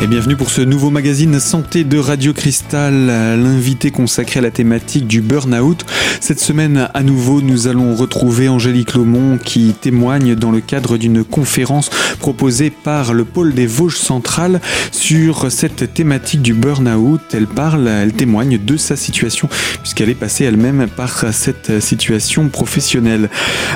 Et bienvenue pour ce nouveau magazine Santé de Radio Cristal, l'invité consacré à la thématique du burn-out. Cette semaine, à nouveau, nous allons retrouver Angélique Lomont qui témoigne dans le cadre d'une conférence proposée par le pôle des Vosges centrales sur cette thématique du burn-out. Elle parle, elle témoigne de sa situation puisqu'elle est passée elle-même par cette situation professionnelle.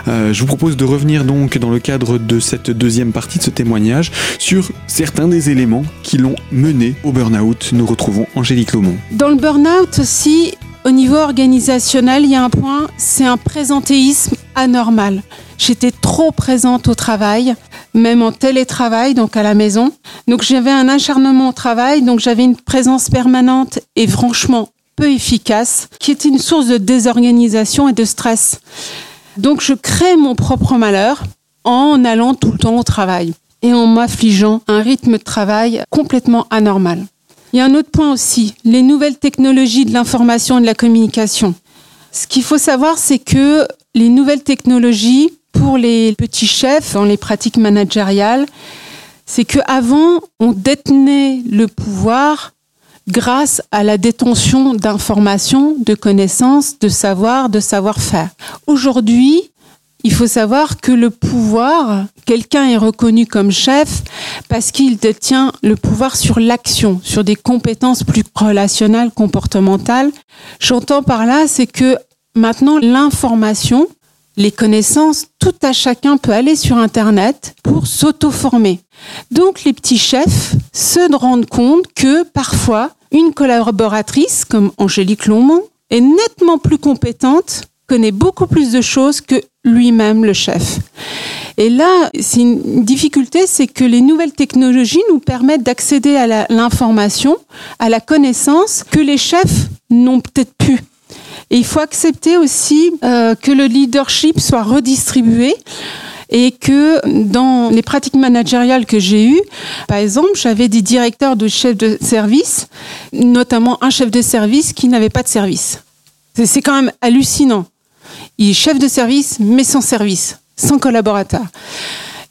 Euh, je vous propose de revenir donc dans le cadre de cette deuxième partie de ce témoignage sur certains des éléments qui qui l'ont mené au burn-out. Nous retrouvons Angélique Lomont. Dans le burn-out aussi, au niveau organisationnel, il y a un point, c'est un présentéisme anormal. J'étais trop présente au travail, même en télétravail, donc à la maison. Donc j'avais un acharnement au travail, donc j'avais une présence permanente et franchement peu efficace, qui était une source de désorganisation et de stress. Donc je crée mon propre malheur en allant tout le temps au travail et en m'affligeant un rythme de travail complètement anormal. Il y a un autre point aussi, les nouvelles technologies de l'information et de la communication. Ce qu'il faut savoir, c'est que les nouvelles technologies, pour les petits chefs dans les pratiques managériales, c'est qu'avant, on détenait le pouvoir grâce à la détention d'informations, de connaissances, de savoir, de savoir-faire. Aujourd'hui, il faut savoir que le pouvoir, quelqu'un est reconnu comme chef parce qu'il détient le pouvoir sur l'action, sur des compétences plus relationnelles, comportementales. J'entends par là, c'est que maintenant l'information, les connaissances, tout à chacun peut aller sur Internet pour s'auto-former. Donc les petits chefs se rendent compte que parfois, une collaboratrice comme Angélique Lomont est nettement plus compétente connaît beaucoup plus de choses que lui-même, le chef. Et là, c'est une difficulté, c'est que les nouvelles technologies nous permettent d'accéder à l'information, à la connaissance que les chefs n'ont peut-être plus. Et il faut accepter aussi euh, que le leadership soit redistribué et que dans les pratiques managériales que j'ai eues, par exemple, j'avais des directeurs de chefs de service, notamment un chef de service qui n'avait pas de service. C'est quand même hallucinant. Il est chef de service, mais sans service, sans collaborateur.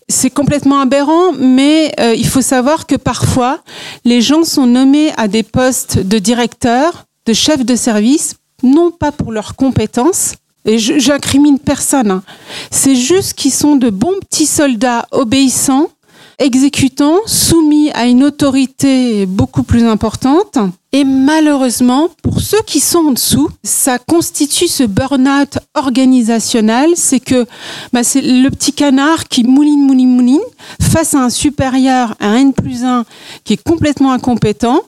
C'est complètement aberrant, mais euh, il faut savoir que parfois, les gens sont nommés à des postes de directeur, de chef de service, non pas pour leurs compétences, et j'incrimine personne, hein. c'est juste qu'ils sont de bons petits soldats obéissants, exécutants, soumis à une autorité beaucoup plus importante, et malheureusement, pour ceux qui sont en dessous, ça constitue ce burn-out organisationnel. C'est que bah, c'est le petit canard qui mouline, mouline, mouline face à un supérieur, un N plus 1 qui est complètement incompétent,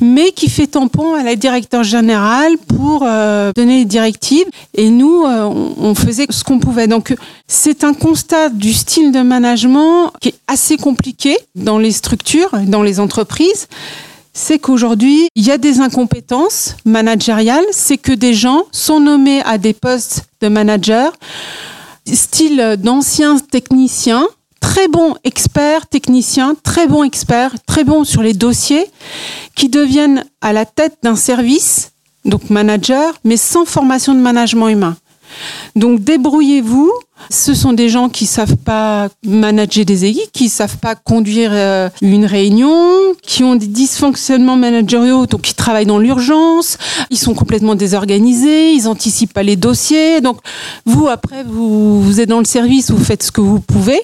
mais qui fait tampon à la directeur générale pour euh, donner les directives. Et nous, euh, on, on faisait ce qu'on pouvait. Donc, c'est un constat du style de management qui est assez compliqué dans les structures, dans les entreprises c'est qu'aujourd'hui, il y a des incompétences managériales, c'est que des gens sont nommés à des postes de manager, style d'anciens techniciens, très bons experts techniciens, très bons experts, très bons sur les dossiers, qui deviennent à la tête d'un service, donc manager, mais sans formation de management humain. Donc débrouillez-vous. Ce sont des gens qui savent pas manager des équipes, qui savent pas conduire euh, une réunion, qui ont des dysfonctionnements managériaux, donc qui travaillent dans l'urgence. Ils sont complètement désorganisés, ils anticipent pas les dossiers. Donc vous après vous, êtes dans le service, vous faites ce que vous pouvez.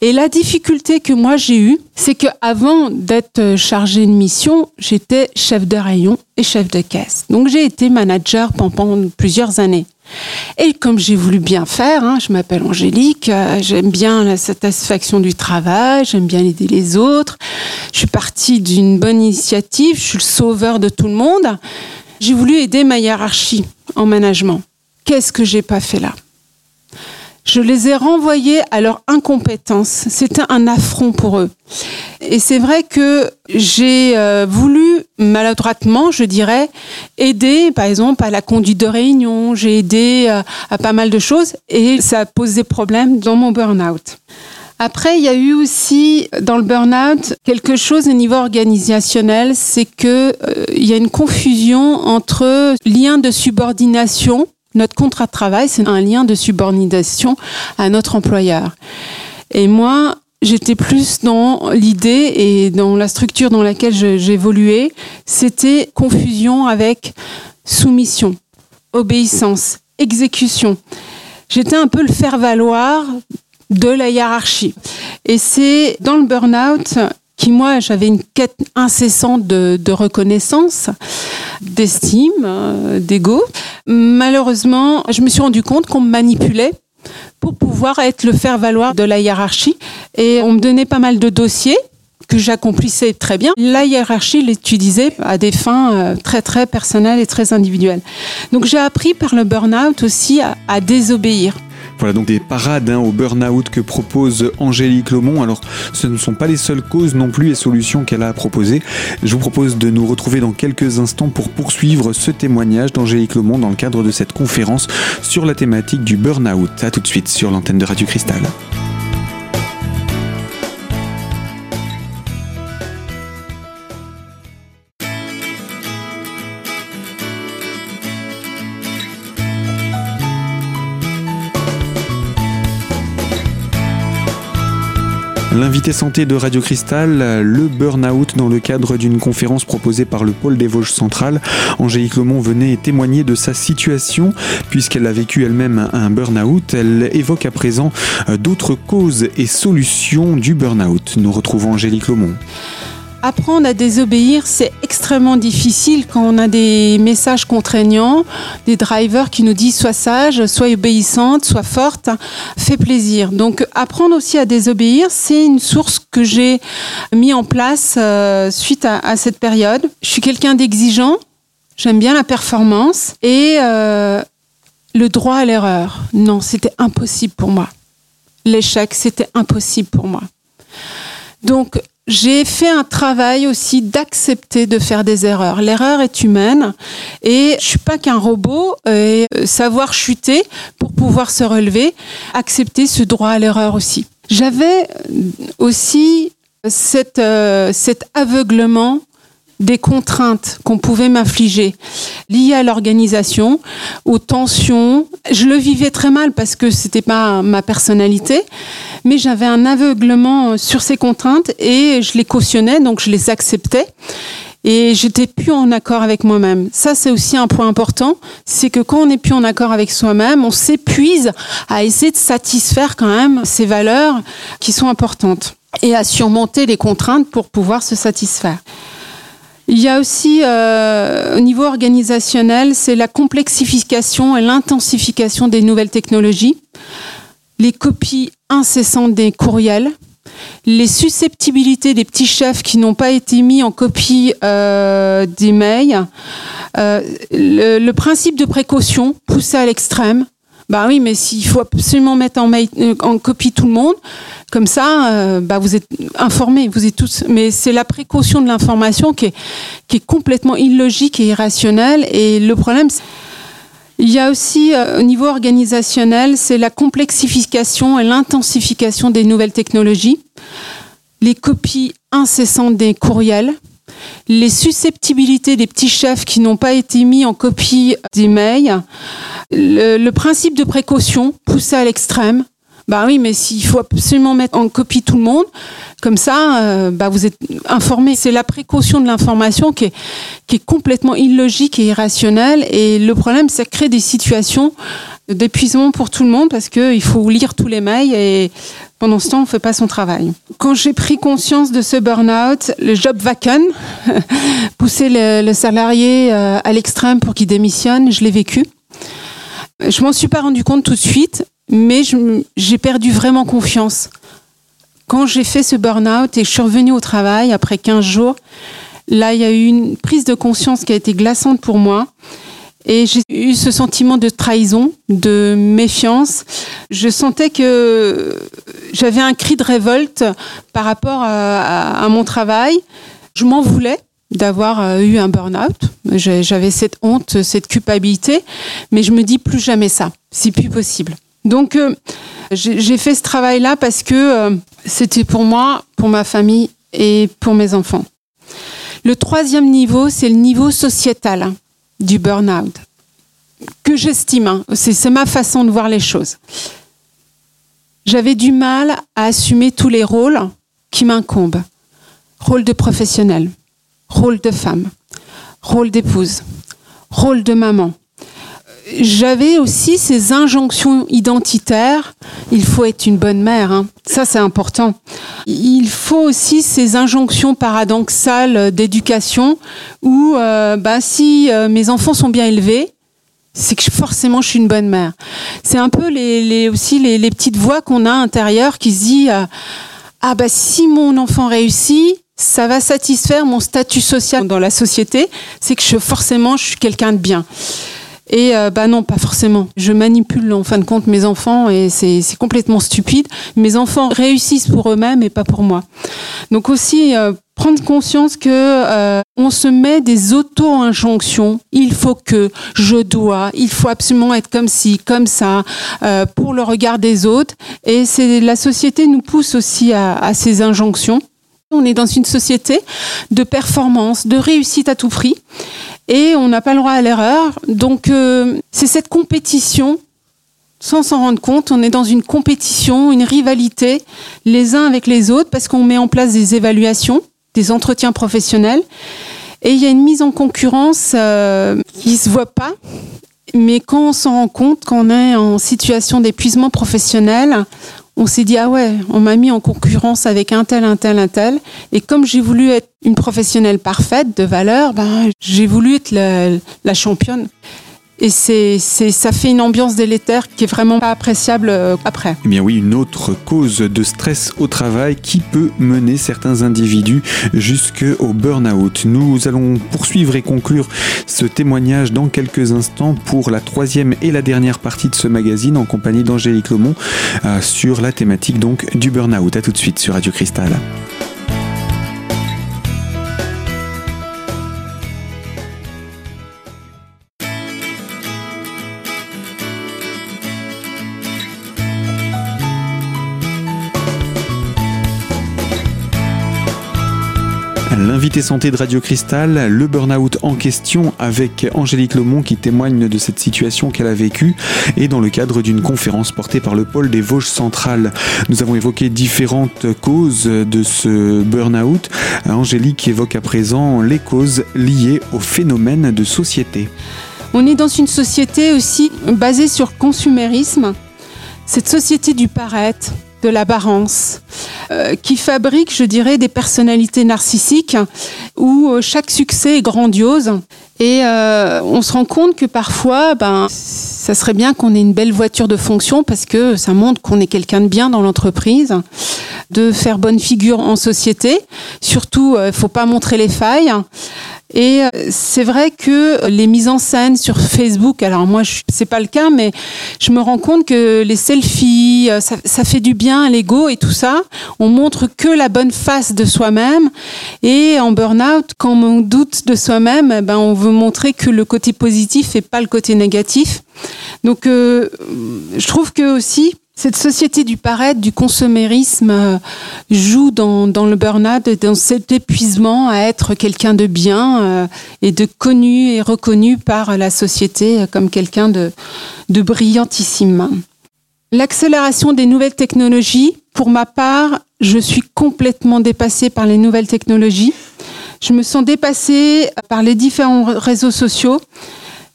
Et la difficulté que moi j'ai eue, c'est que avant d'être chargé de mission, j'étais chef de rayon et chef de caisse. Donc j'ai été manager pendant plusieurs années. Et comme j'ai voulu bien faire, hein, je m'appelle Angélique, euh, j'aime bien la satisfaction du travail, j'aime bien aider les autres. Je suis partie d'une bonne initiative, je suis le sauveur de tout le monde. J'ai voulu aider ma hiérarchie en management. Qu'est-ce que j'ai pas fait là? Je les ai renvoyés à leur incompétence. C'était un affront pour eux. Et c'est vrai que j'ai euh, voulu maladroitement, je dirais, aider, par exemple, à la conduite de réunion. J'ai aidé euh, à pas mal de choses et ça a posé problème dans mon burn-out. Après, il y a eu aussi dans le burn-out quelque chose au niveau organisationnel, c'est que euh, y a une confusion entre lien de subordination notre contrat de travail, c'est un lien de subordination à notre employeur. Et moi, j'étais plus dans l'idée et dans la structure dans laquelle j'évoluais, c'était confusion avec soumission, obéissance, exécution. J'étais un peu le faire-valoir de la hiérarchie. Et c'est dans le burn-out qui, moi, j'avais une quête incessante de, reconnaissance, d'estime, euh, d'ego. Malheureusement, je me suis rendu compte qu'on me manipulait pour pouvoir être le faire-valoir de la hiérarchie. Et on me donnait pas mal de dossiers que j'accomplissais très bien. La hiérarchie l'utilisait à des fins euh, très très personnelles et très individuelles. Donc j'ai appris par le burn-out aussi à, désobéir. Voilà donc des parades hein, au burn-out que propose Angélique Lomont. Alors ce ne sont pas les seules causes non plus et solutions qu'elle a proposées. Je vous propose de nous retrouver dans quelques instants pour poursuivre ce témoignage d'Angélique Lomont dans le cadre de cette conférence sur la thématique du burn-out. A tout de suite sur l'antenne de Radio Cristal. L'invité santé de Radio Cristal, le burn-out dans le cadre d'une conférence proposée par le pôle des Vosges centrales. Angélique Lomont venait témoigner de sa situation puisqu'elle a vécu elle-même un burn-out. Elle évoque à présent euh, d'autres causes et solutions du burn-out. Nous retrouvons Angélique Lomont. Apprendre à désobéir, c'est extrêmement difficile quand on a des messages contraignants, des drivers qui nous disent sois sage, sois obéissante, sois forte, fais plaisir. Donc apprendre aussi à désobéir, c'est une source que j'ai mis en place euh, suite à, cette période. Je suis quelqu'un d'exigeant, j'aime bien la performance et euh, le droit à l'erreur. Non, c'était impossible pour moi. L'échec, c'était impossible pour moi. Donc j'ai fait un travail aussi d'accepter de faire des erreurs. L'erreur est humaine et je suis pas qu'un robot et euh, savoir chuter pour pouvoir se relever, accepter ce droit à l'erreur aussi. J'avais aussi cette, euh, cet aveuglement des contraintes qu'on pouvait m'infliger liées à l'organisation, aux tensions. Je le vivais très mal parce que c'était pas ma personnalité, mais j'avais un aveuglement sur ces contraintes et je les cautionnais, donc je les acceptais. Et j'étais plus en accord avec moi-même. Ça, c'est aussi un point important. C'est que quand on n'est plus en accord avec soi-même, on s'épuise à essayer de satisfaire quand même ces valeurs qui sont importantes et à surmonter les contraintes pour pouvoir se satisfaire. Il y a aussi, euh, au niveau organisationnel, c'est la complexification et l'intensification des nouvelles technologies, les copies incessantes des courriels, les susceptibilités des petits chefs qui n'ont pas été mis en copie euh, des mails, euh, le, principe de précaution poussé à l'extrême. Bah oui, mais s'il faut absolument mettre en, mail, en copie tout le monde, comme ça, euh, bah vous êtes informés, vous êtes tous. Mais c'est la précaution de l'information qui est, qui est complètement illogique et irrationnelle. Et le problème, il y a aussi euh, au niveau organisationnel, c'est la complexification et l'intensification des nouvelles technologies, les copies incessantes des courriels, les susceptibilités des petits chefs qui n'ont pas été mis en copie des mails, le, principe de précaution poussé à l'extrême, bah oui, mais s'il faut absolument mettre en copie tout le monde, comme ça, euh, bah vous êtes informé. C'est la précaution de l'information qui est, qui est complètement illogique et irrationnelle. Et le problème, c'est créer des situations d'épuisement pour tout le monde parce qu'il faut lire tous les mails et pendant ce temps, on ne fait pas son travail. Quand j'ai pris conscience de ce burn-out, le job vacant, pousser le, salarié euh, à l'extrême pour qu'il démissionne, je l'ai vécu. Je m'en suis pas rendu compte tout de suite mais j'ai perdu vraiment confiance. Quand j'ai fait ce burn-out et je suis revenue au travail après 15 jours, là, il y a eu une prise de conscience qui a été glaçante pour moi. Et j'ai eu ce sentiment de trahison, de méfiance. Je sentais que j'avais un cri de révolte par rapport à, mon travail. Je m'en voulais d'avoir euh, eu un burn-out. J'avais cette honte, cette culpabilité, mais je me dis plus jamais ça. C'est plus possible. Donc euh, j'ai fait ce travail-là parce que euh, c'était pour moi, pour ma famille et pour mes enfants. Le troisième niveau, c'est le niveau sociétal du burn-out, que j'estime. Hein. c'est ma façon de voir les choses. j'avais du mal à assumer tous les rôles qui m'incombent. Rôle de professionnel, rôle de femme, rôle d'épouse, rôle de maman. J'avais aussi ces injonctions identitaires. Il faut être une bonne mère, hein. ça c'est important. Il faut aussi ces injonctions paradoxales d'éducation où euh, bah, si euh, mes enfants sont bien élevés, c'est que forcément je suis une bonne mère. C'est un peu les, aussi les, petites voix qu'on a intérieures qui se disent euh, ah bah si mon enfant réussit, ça va satisfaire mon statut social dans la société, c'est que je, forcément je suis quelqu'un de bien. Et euh, bah non, pas forcément. Je manipule en fin de compte mes enfants et c'est complètement stupide. Mes enfants réussissent pour eux-mêmes et pas pour moi. Donc aussi euh, prendre conscience que euh, on se met des auto-injonctions. Il faut que, je dois, il faut absolument être comme ci, comme ça, pour le regard des autres. Et c'est la société nous pousse aussi à, à ces injonctions. On est dans une société de performance, de réussite à tout prix et on n'a pas le droit à l'erreur. Donc euh, c'est cette compétition, sans s'en rendre compte, on est dans une compétition, une rivalité les uns avec les autres parce qu'on met en place des évaluations, des entretiens professionnels et il y a une mise en concurrence euh, qui se voit pas. Mais quand on s'en rend compte, quand on est en situation d'épuisement professionnel, on s'est dit ah ouais, on m'a mis en concurrence avec un tel, un tel, un tel. Et comme j'ai voulu être une professionnelle parfaite de valeur, ben, j'ai voulu être la championne. Et c'est, ça fait une ambiance délétère qui est vraiment pas appréciable euh, après. Eh bien oui, une autre cause de stress au travail qui peut mener certains individus jusqu'au burn-out. Nous allons poursuivre et conclure ce témoignage dans quelques instants pour la troisième et la dernière partie de ce magazine en compagnie d'Angélique Lomont euh, sur la thématique donc du burn-out. À tout de suite sur Radio Cristal. L'invité santé de Radio Cristal, le burn-out en question avec Angélique Lomont qui témoigne de cette situation qu'elle a vécue et dans le cadre d'une conférence portée par le pôle des Vosges centrales. Nous avons évoqué différentes causes de ce burn-out. Angélique évoque à présent les causes liées au phénomène de société. On est dans une société aussi basée sur consumérisme, cette société du paraître, de l'apparence, euh, qui fabrique, je dirais, des personnalités narcissiques où euh, chaque succès est grandiose. Et euh, on se rend compte que parfois, ben, ça serait bien qu'on ait une belle voiture de fonction parce que ça montre qu'on est quelqu'un de bien dans l'entreprise, de faire bonne figure en société. Surtout, il ne faut pas montrer les failles. Et euh, c'est vrai que les mises en scène sur Facebook, alors moi c'est pas le cas, mais je me rends compte que les selfies, euh, ça, ça fait du bien à l'ego et tout ça. On montre que la bonne face de soi-même. Et en burn-out, quand on doute de soi-même, eh ben on veut montrer que le côté positif et pas le côté négatif. Donc euh, je trouve que aussi cette société du paraître, du consommérisme, euh, joue dans, le burn-out, dans cet épuisement à être quelqu'un de bien euh, et de connu et reconnu par la société comme quelqu'un de, de brillantissime. L'accélération des nouvelles technologies, pour ma part, je suis complètement dépassée par les nouvelles technologies. Je me sens dépassée par les différents réseaux sociaux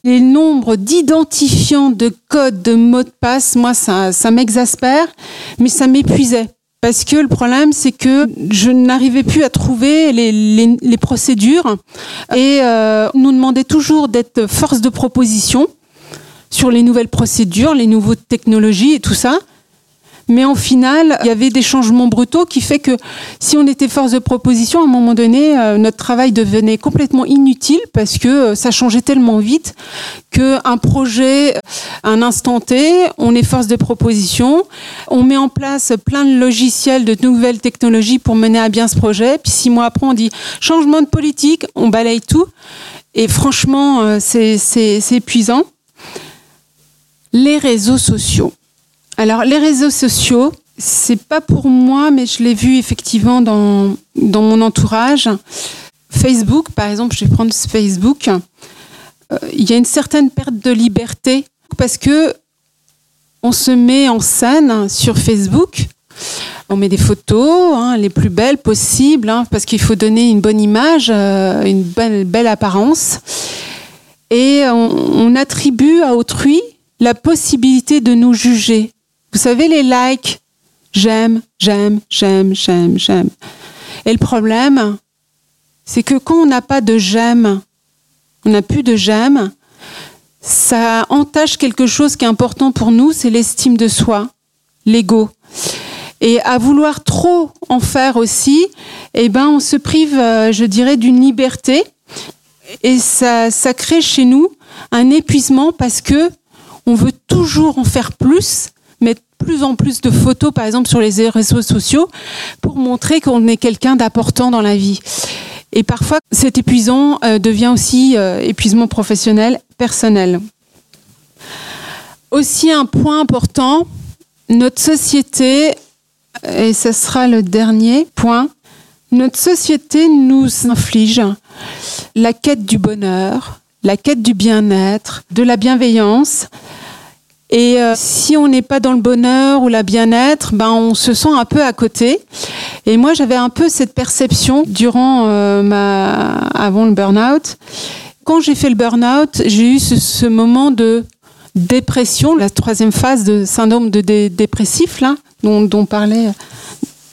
les nombres d'identifiants de codes, de mots de passe, moi, ça, m'exaspère, mais ça m'épuisait. Parce que le problème, c'est que je n'arrivais plus à trouver les, procédures et euh, nous demandait toujours d'être force de proposition sur les nouvelles procédures, les nouvelles technologies et tout ça. Mais en final, il y avait des changements brutaux qui fait que si on était force de proposition, à un moment donné, euh, notre travail devenait complètement inutile parce que euh, ça changeait tellement vite qu'un projet, un instant T, on est force de proposition, on met en place plein de logiciels, de nouvelles technologies pour mener à bien ce projet. Puis six mois après, on dit changement de politique, on balaye tout. Et franchement, euh, c'est épuisant. Les réseaux sociaux. Alors, les réseaux sociaux, c'est pas pour moi, mais je l'ai vu effectivement dans, mon entourage. Facebook, par exemple, je vais prendre Facebook. Euh, il y a une certaine perte de liberté parce que on se met en scène sur Facebook. On met des photos, hein, les plus belles possibles, hein, parce qu'il faut donner une bonne image, euh, une belle, apparence. Et on attribue à autrui la possibilité de nous juger. Vous savez, les likes, j'aime, j'aime, j'aime, j'aime, j'aime. Et le problème, c'est que quand on n'a pas de j'aime, on n'a plus de j'aime, ça entache quelque chose qui est important pour nous, c'est l'estime de soi, l'ego. Et à vouloir trop en faire aussi, eh ben, on se prive, euh, je dirais, d'une liberté. Et ça, ça crée chez nous un épuisement parce que on veut toujours en faire plus, mettre plus en plus de photos, par exemple, sur les réseaux sociaux, pour montrer qu'on est quelqu'un d'important dans la vie. Et parfois, cet épuisant euh, devient aussi euh, épuisement professionnel, personnel. Aussi un point important, notre société, et ce sera le dernier point, notre société nous inflige la quête du bonheur, la quête du bien-être, de la bienveillance, et euh, si on n'est pas dans le bonheur ou la bien-être, ben on se sent un peu à côté. Et moi, j'avais un peu cette perception durant euh, ma avant le burn-out. Quand j'ai fait le burn-out, j'ai eu ce, moment de dépression, la troisième phase de syndrome de dé dépressif là, dont, dont parlait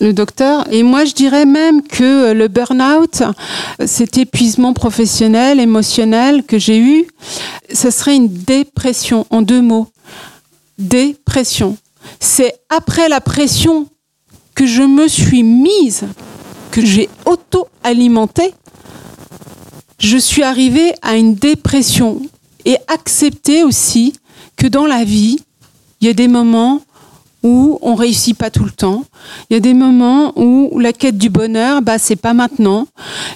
le docteur. Et moi, je dirais même que le burn-out, cet épuisement professionnel, émotionnel que j'ai eu, ce serait une dépression en deux mots dépression. C'est après la pression que je me suis mise, que j'ai auto-alimenté, je suis arrivée à une dépression et accepter aussi que dans la vie, il y a des moments où on réussit pas tout le temps. Il y a des moments où la quête du bonheur, bah c'est pas maintenant.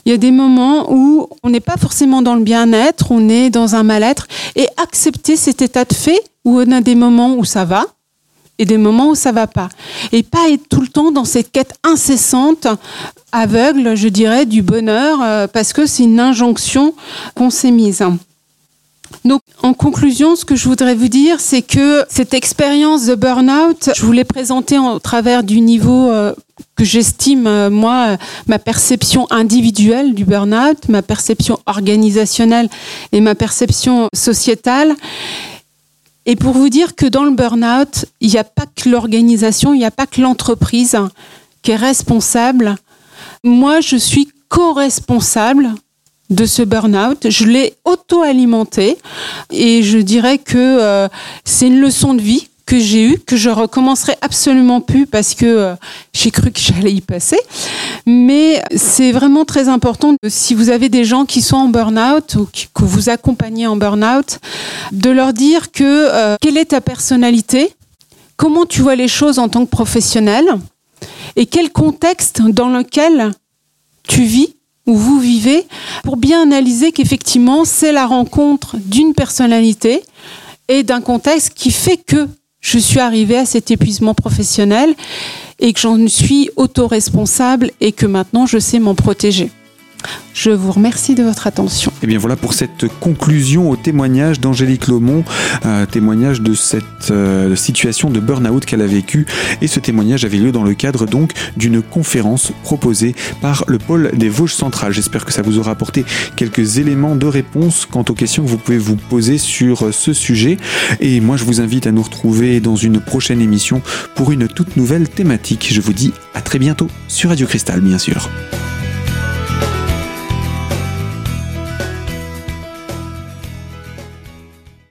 Il y a des moments où on n'est pas forcément dans le bien-être, on est dans un mal-être et accepter cet état de fait où on a des moments où ça va et des moments où ça va pas et pas être tout le temps dans cette quête incessante aveugle, je dirais, du bonheur euh, parce que c'est une injonction qu'on s'est mise. Donc, en conclusion, ce que je voudrais vous dire, c'est que cette expérience de burn-out, je vous l'ai présentée au travers du niveau euh, que j'estime, euh, moi, euh, ma perception individuelle du burn-out, ma perception organisationnelle et ma perception sociétale. Et pour vous dire que dans le burn-out, il n'y a pas que l'organisation, il n'y a pas que l'entreprise qui est responsable. Moi, je suis co-responsable de ce burn-out. Je l'ai auto-alimenté et je dirais que euh, c'est une leçon de vie que j'ai eue, que je recommencerai absolument plus parce que euh, j'ai cru que j'allais y passer. Mais c'est vraiment très important, si vous avez des gens qui sont en burn-out ou que vous accompagnez en burn-out, de leur dire que euh, quelle est ta personnalité, comment tu vois les choses en tant que professionnel et quel contexte dans lequel tu vis où vous vivez pour bien analyser qu'effectivement c'est la rencontre d'une personnalité et d'un contexte qui fait que je suis arrivée à cet épuisement professionnel et que j'en suis auto-responsable et que maintenant je sais m'en protéger. Je vous remercie de votre attention. Et eh bien voilà pour cette conclusion au témoignage d'Angélique Lomont, euh, témoignage de cette euh, situation de burn-out qu'elle a vécue. Et ce témoignage avait lieu dans le cadre donc d'une conférence proposée par le pôle des Vosges centrales. J'espère que ça vous aura apporté quelques éléments de réponse quant aux questions que vous pouvez vous poser sur ce sujet. Et moi je vous invite à nous retrouver dans une prochaine émission pour une toute nouvelle thématique. Je vous dis à très bientôt sur Radio Cristal bien sûr.